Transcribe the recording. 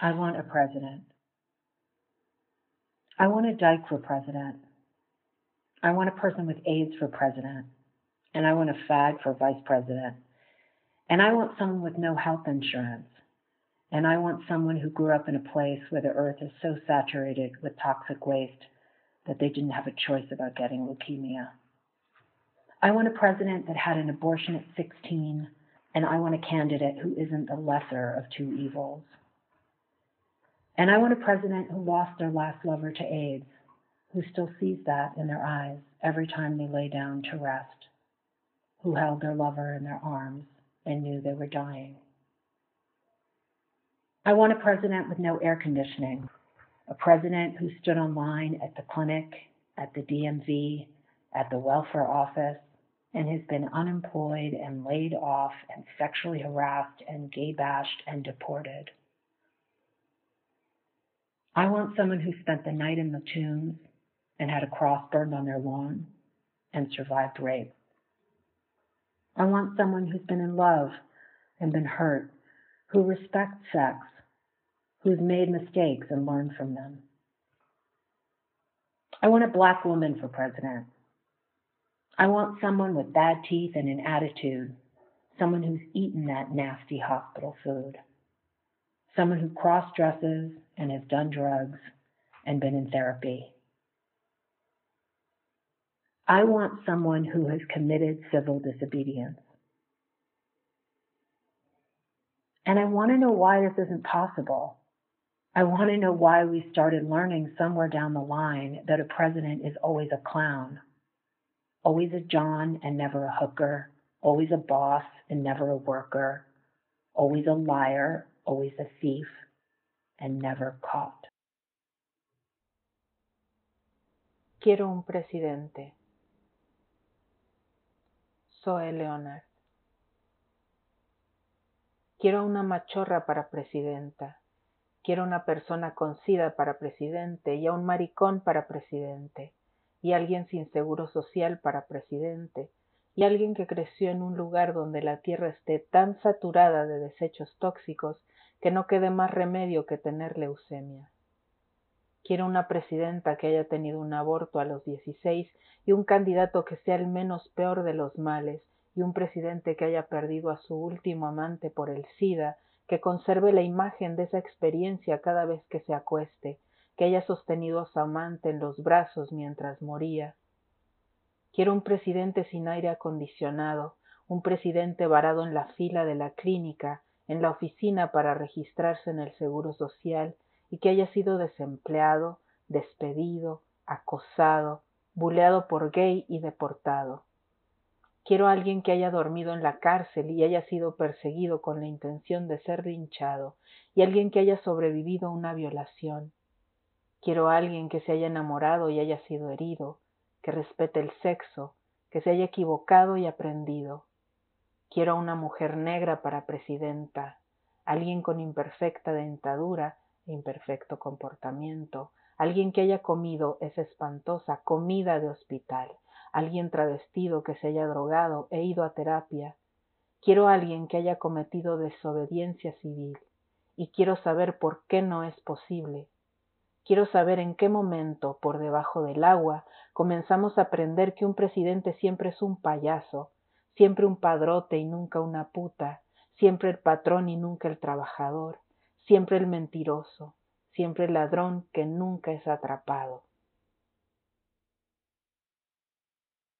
I want a president. I want a dyke for president. I want a person with AIDS for president. And I want a fag for vice president. And I want someone with no health insurance. And I want someone who grew up in a place where the earth is so saturated with toxic waste that they didn't have a choice about getting leukemia. I want a president that had an abortion at 16, and I want a candidate who isn't the lesser of two evils. And I want a president who lost their last lover to AIDS, who still sees that in their eyes every time they lay down to rest, who held their lover in their arms and knew they were dying. I want a president with no air conditioning, a president who stood on line at the clinic, at the DMV, at the welfare office, and has been unemployed and laid off and sexually harassed and gay bashed and deported. I want someone who spent the night in the tombs and had a cross burned on their lawn and survived rape. I want someone who's been in love and been hurt, who respects sex, who's made mistakes and learned from them. I want a black woman for president. I want someone with bad teeth and an attitude, someone who's eaten that nasty hospital food, someone who cross dresses and has done drugs and been in therapy. I want someone who has committed civil disobedience. And I want to know why this isn't possible. I want to know why we started learning somewhere down the line that a president is always a clown, always a John and never a hooker, always a boss and never a worker, always a liar, always a thief, and never caught. Quiero un presidente. Zoe Leonard. Quiero una machorra para presidenta. Quiero una persona con sida para presidente y a un maricón para presidente y alguien sin seguro social para presidente y alguien que creció en un lugar donde la tierra esté tan saturada de desechos tóxicos que no quede más remedio que tener leucemia. Quiero una presidenta que haya tenido un aborto a los 16 y un candidato que sea el menos peor de los males y un presidente que haya perdido a su último amante por el SIDA, que conserve la imagen de esa experiencia cada vez que se acueste, que haya sostenido a su amante en los brazos mientras moría. Quiero un presidente sin aire acondicionado, un presidente varado en la fila de la clínica, en la oficina para registrarse en el Seguro Social y que haya sido desempleado, despedido, acosado, buleado por gay y deportado. Quiero a alguien que haya dormido en la cárcel y haya sido perseguido con la intención de ser linchado, y alguien que haya sobrevivido a una violación. Quiero a alguien que se haya enamorado y haya sido herido, que respete el sexo, que se haya equivocado y aprendido. Quiero a una mujer negra para presidenta, alguien con imperfecta dentadura e imperfecto comportamiento, alguien que haya comido esa espantosa comida de hospital, alguien travestido que se haya drogado e ido a terapia. Quiero a alguien que haya cometido desobediencia civil y quiero saber por qué no es posible. Quiero saber en qué momento, por debajo del agua, comenzamos a aprender que un presidente siempre es un payaso, siempre un padrote y nunca una puta, siempre el patrón y nunca el trabajador, siempre el mentiroso, siempre el ladrón que nunca es atrapado.